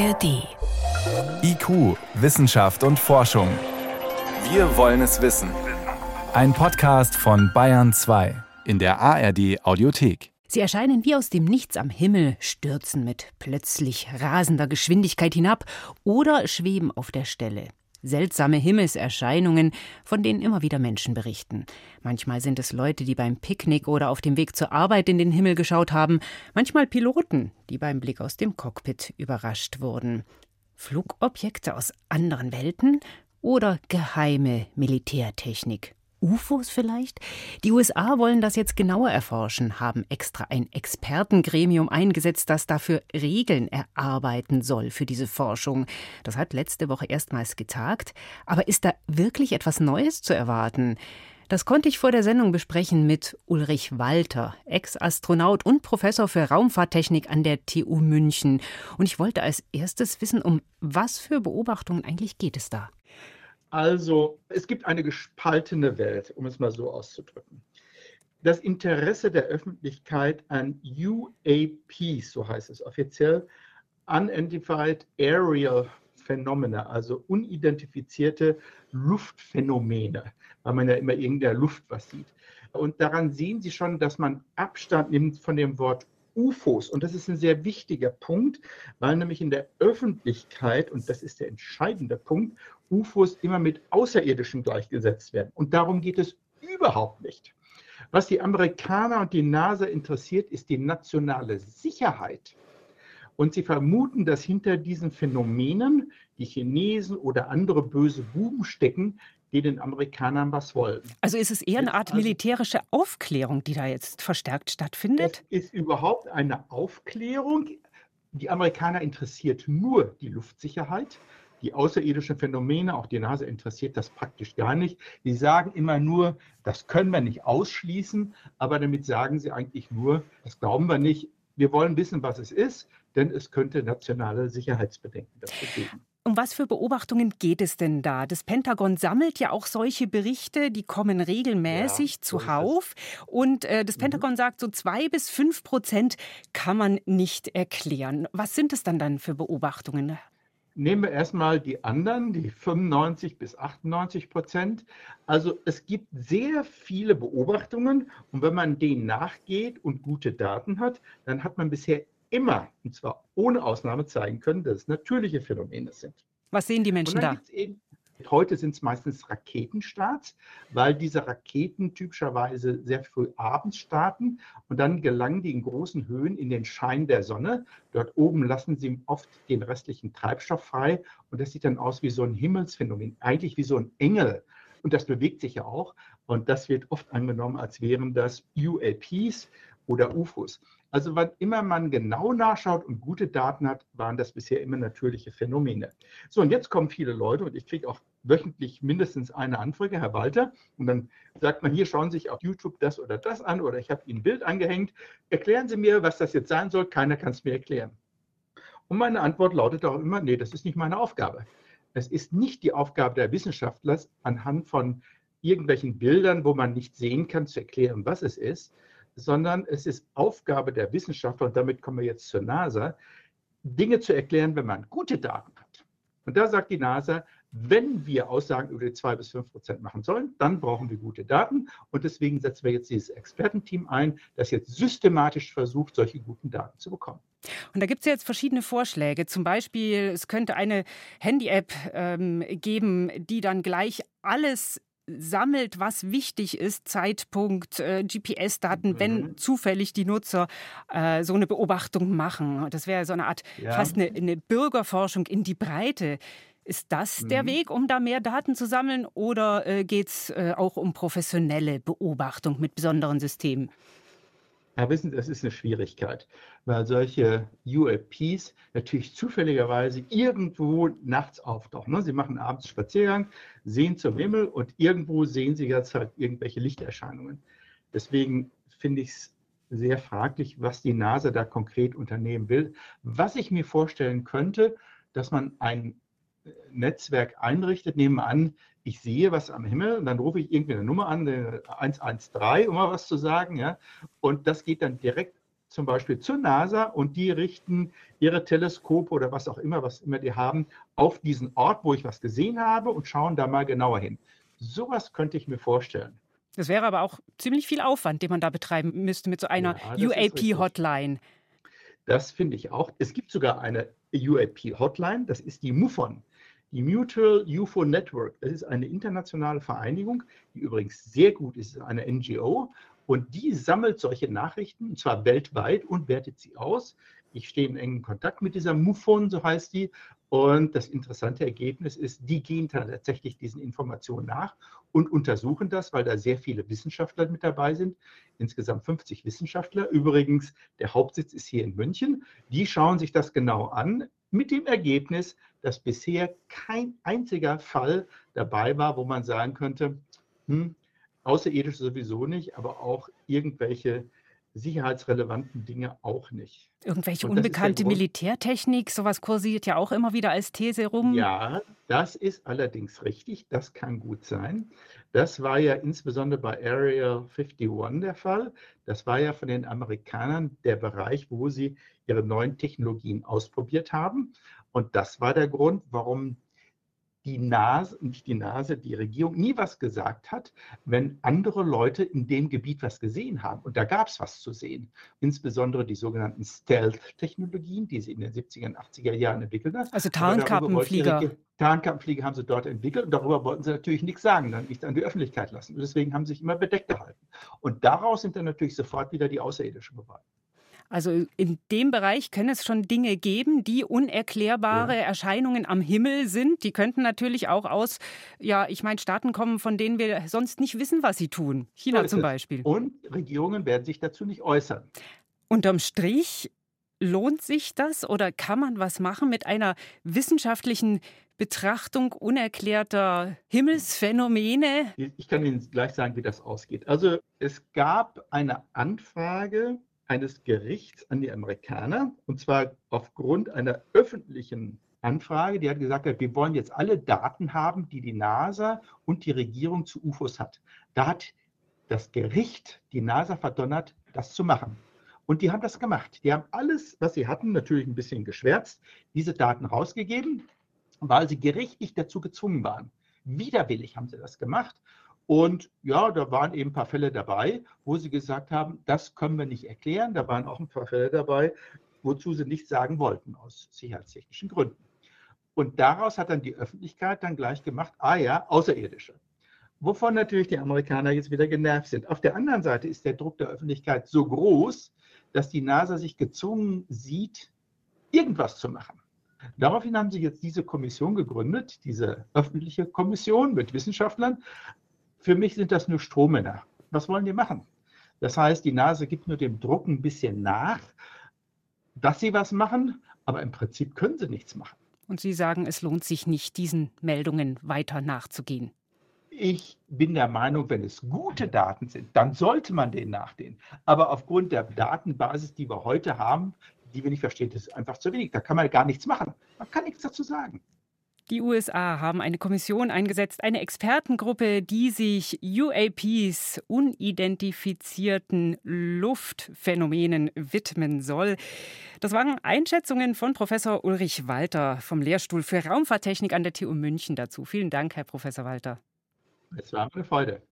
ARD. IQ, Wissenschaft und Forschung. Wir wollen es wissen. Ein Podcast von Bayern 2 in der ARD Audiothek. Sie erscheinen wie aus dem Nichts am Himmel, stürzen mit plötzlich rasender Geschwindigkeit hinab oder schweben auf der Stelle. Seltsame Himmelserscheinungen, von denen immer wieder Menschen berichten. Manchmal sind es Leute, die beim Picknick oder auf dem Weg zur Arbeit in den Himmel geschaut haben, manchmal Piloten, die beim Blick aus dem Cockpit überrascht wurden. Flugobjekte aus anderen Welten oder geheime Militärtechnik. UFOs vielleicht? Die USA wollen das jetzt genauer erforschen, haben extra ein Expertengremium eingesetzt, das dafür Regeln erarbeiten soll für diese Forschung. Das hat letzte Woche erstmals getagt. Aber ist da wirklich etwas Neues zu erwarten? Das konnte ich vor der Sendung besprechen mit Ulrich Walter, Ex-Astronaut und Professor für Raumfahrttechnik an der TU München. Und ich wollte als erstes wissen, um was für Beobachtungen eigentlich geht es da? Also es gibt eine gespaltene Welt, um es mal so auszudrücken. Das Interesse der Öffentlichkeit an UAPs, so heißt es offiziell, Unidentified Aerial Phenomena, also unidentifizierte Luftphänomene, weil man ja immer in der Luft was sieht. Und daran sehen Sie schon, dass man Abstand nimmt von dem Wort UFOs. Und das ist ein sehr wichtiger Punkt, weil nämlich in der Öffentlichkeit, und das ist der entscheidende Punkt, UFOs immer mit Außerirdischen gleichgesetzt werden. Und darum geht es überhaupt nicht. Was die Amerikaner und die NASA interessiert, ist die nationale Sicherheit. Und sie vermuten, dass hinter diesen Phänomenen die Chinesen oder andere böse Buben stecken, die den Amerikanern was wollen. Also ist es eher eine Art also militärische Aufklärung, die da jetzt verstärkt stattfindet? Es ist überhaupt eine Aufklärung. Die Amerikaner interessiert nur die Luftsicherheit. Die außerirdischen Phänomene, auch die NASA interessiert das praktisch gar nicht. Sie sagen immer nur, das können wir nicht ausschließen, aber damit sagen sie eigentlich nur, das glauben wir nicht. Wir wollen wissen, was es ist, denn es könnte nationale Sicherheitsbedenken dazu geben. Um was für Beobachtungen geht es denn da? Das Pentagon sammelt ja auch solche Berichte, die kommen regelmäßig ja, zuhauf. Und äh, das mhm. Pentagon mhm. sagt, so zwei bis fünf Prozent kann man nicht erklären. Was sind es dann dann für Beobachtungen? Nehmen wir erstmal die anderen, die 95 bis 98 Prozent. Also es gibt sehr viele Beobachtungen und wenn man denen nachgeht und gute Daten hat, dann hat man bisher immer, und zwar ohne Ausnahme, zeigen können, dass es natürliche Phänomene sind. Was sehen die Menschen da? Eben, heute sind es meistens Raketenstarts, weil diese Raketen typischerweise sehr früh abends starten und dann gelangen die in großen Höhen in den Schein der Sonne. Dort oben lassen sie oft den restlichen Treibstoff frei und das sieht dann aus wie so ein Himmelsphänomen, eigentlich wie so ein Engel. Und das bewegt sich ja auch. Und das wird oft angenommen, als wären das UAPs oder UFOs. Also wann immer man genau nachschaut und gute Daten hat, waren das bisher immer natürliche Phänomene. So, und jetzt kommen viele Leute und ich kriege auch wöchentlich mindestens eine Anfrage, Herr Walter, und dann sagt man, hier schauen Sie sich auf YouTube das oder das an oder ich habe Ihnen ein Bild angehängt. Erklären Sie mir, was das jetzt sein soll. Keiner kann es mir erklären. Und meine Antwort lautet auch immer, nee, das ist nicht meine Aufgabe. Es ist nicht die Aufgabe der Wissenschaftler, anhand von irgendwelchen Bildern, wo man nicht sehen kann, zu erklären, was es ist, sondern es ist Aufgabe der Wissenschaftler, und damit kommen wir jetzt zur NASA, Dinge zu erklären, wenn man gute Daten hat. Und da sagt die NASA, wenn wir Aussagen über die 2 bis 5 Prozent machen sollen, dann brauchen wir gute Daten. Und deswegen setzen wir jetzt dieses Expertenteam ein, das jetzt systematisch versucht, solche guten Daten zu bekommen. Und da gibt es jetzt verschiedene Vorschläge. Zum Beispiel, es könnte eine Handy-App ähm, geben, die dann gleich alles sammelt, was wichtig ist, Zeitpunkt, äh, GPS-Daten, mhm. wenn zufällig die Nutzer äh, so eine Beobachtung machen. Das wäre so eine Art ja. fast eine, eine, Bürgerforschung in die Breite. Ist das mhm. der Weg, um da mehr Daten zu sammeln oder äh, geht es äh, auch um professionelle Beobachtung mit besonderen Systemen? Ja, wissen Sie, das ist eine Schwierigkeit, weil solche UAPs natürlich zufälligerweise irgendwo nachts auftauchen. Ne? Sie machen abends Spaziergang, sehen zum Himmel und irgendwo sehen Sie jetzt halt irgendwelche Lichterscheinungen. Deswegen finde ich es sehr fraglich, was die NASA da konkret unternehmen will. Was ich mir vorstellen könnte, dass man ein Netzwerk einrichtet, nehmen an, ich sehe was am Himmel und dann rufe ich irgendwie eine Nummer an, 113, um mal was zu sagen, ja, und das geht dann direkt zum Beispiel zur NASA und die richten ihre Teleskope oder was auch immer, was immer die haben, auf diesen Ort, wo ich was gesehen habe und schauen da mal genauer hin. Sowas könnte ich mir vorstellen. Das wäre aber auch ziemlich viel Aufwand, den man da betreiben müsste mit so einer ja, UAP-Hotline. Das finde ich auch. Es gibt sogar eine UAP-Hotline, das ist die MUFON. Die Mutual UFO Network, das ist eine internationale Vereinigung, die übrigens sehr gut ist, eine NGO. Und die sammelt solche Nachrichten, und zwar weltweit, und wertet sie aus. Ich stehe in engem Kontakt mit dieser MUFON, so heißt die. Und das interessante Ergebnis ist, die gehen tatsächlich diesen Informationen nach und untersuchen das, weil da sehr viele Wissenschaftler mit dabei sind. Insgesamt 50 Wissenschaftler. Übrigens, der Hauptsitz ist hier in München. Die schauen sich das genau an, mit dem Ergebnis, dass bisher kein einziger Fall dabei war, wo man sagen könnte, hm, außerirdisch sowieso nicht, aber auch irgendwelche sicherheitsrelevanten Dinge auch nicht. Irgendwelche unbekannte Militärtechnik, sowas kursiert ja auch immer wieder als These rum. Ja, das ist allerdings richtig, das kann gut sein. Das war ja insbesondere bei Area 51 der Fall. Das war ja von den Amerikanern der Bereich, wo sie ihre neuen Technologien ausprobiert haben. Und das war der Grund, warum die Nase, nicht die Nase, die Regierung nie was gesagt hat, wenn andere Leute in dem Gebiet was gesehen haben. Und da gab es was zu sehen. Insbesondere die sogenannten Stealth-Technologien, die sie in den 70er und 80er Jahren entwickelt haben. Also Tarnkappenflieger. Tarnkappenflieger haben sie dort entwickelt und darüber wollten sie natürlich nichts sagen, dann nicht an die Öffentlichkeit lassen. Und deswegen haben sie sich immer bedeckt gehalten. Und daraus sind dann natürlich sofort wieder die Außerirdischen geworden. Also in dem Bereich können es schon Dinge geben, die unerklärbare ja. Erscheinungen am Himmel sind. Die könnten natürlich auch aus, ja, ich meine, Staaten kommen, von denen wir sonst nicht wissen, was sie tun. China zum Beispiel. Und Regierungen werden sich dazu nicht äußern. Unterm Strich lohnt sich das oder kann man was machen mit einer wissenschaftlichen Betrachtung unerklärter Himmelsphänomene? Ich kann Ihnen gleich sagen, wie das ausgeht. Also es gab eine Anfrage eines Gerichts an die Amerikaner, und zwar aufgrund einer öffentlichen Anfrage, die hat gesagt, wir wollen jetzt alle Daten haben, die die NASA und die Regierung zu UFOs hat. Da hat das Gericht die NASA verdonnert, das zu machen. Und die haben das gemacht. Die haben alles, was sie hatten, natürlich ein bisschen geschwärzt, diese Daten rausgegeben, weil sie gerichtlich dazu gezwungen waren. Widerwillig haben sie das gemacht. Und ja, da waren eben ein paar Fälle dabei, wo sie gesagt haben, das können wir nicht erklären. Da waren auch ein paar Fälle dabei, wozu sie nichts sagen wollten, aus sicherheitstechnischen Gründen. Und daraus hat dann die Öffentlichkeit dann gleich gemacht, ah ja, Außerirdische. Wovon natürlich die Amerikaner jetzt wieder genervt sind. Auf der anderen Seite ist der Druck der Öffentlichkeit so groß, dass die NASA sich gezwungen sieht, irgendwas zu machen. Daraufhin haben sie jetzt diese Kommission gegründet, diese öffentliche Kommission mit Wissenschaftlern, für mich sind das nur Strohmänner. Was wollen die machen? Das heißt, die Nase gibt nur dem Druck ein bisschen nach, dass sie was machen, aber im Prinzip können sie nichts machen. Und Sie sagen, es lohnt sich nicht, diesen Meldungen weiter nachzugehen. Ich bin der Meinung, wenn es gute Daten sind, dann sollte man denen nachgehen. Aber aufgrund der Datenbasis, die wir heute haben, die wir nicht verstehen, das ist einfach zu wenig. Da kann man gar nichts machen. Man kann nichts dazu sagen. Die USA haben eine Kommission eingesetzt, eine Expertengruppe, die sich UAPs, unidentifizierten Luftphänomenen widmen soll. Das waren Einschätzungen von Professor Ulrich Walter vom Lehrstuhl für Raumfahrttechnik an der TU München dazu. Vielen Dank, Herr Professor Walter. Es war eine Freude.